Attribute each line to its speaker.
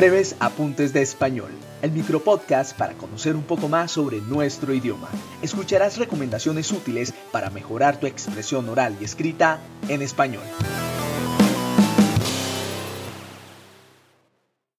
Speaker 1: Breves Apuntes de Español, el micropodcast para conocer un poco más sobre nuestro idioma. Escucharás recomendaciones útiles para mejorar tu expresión oral y escrita en español.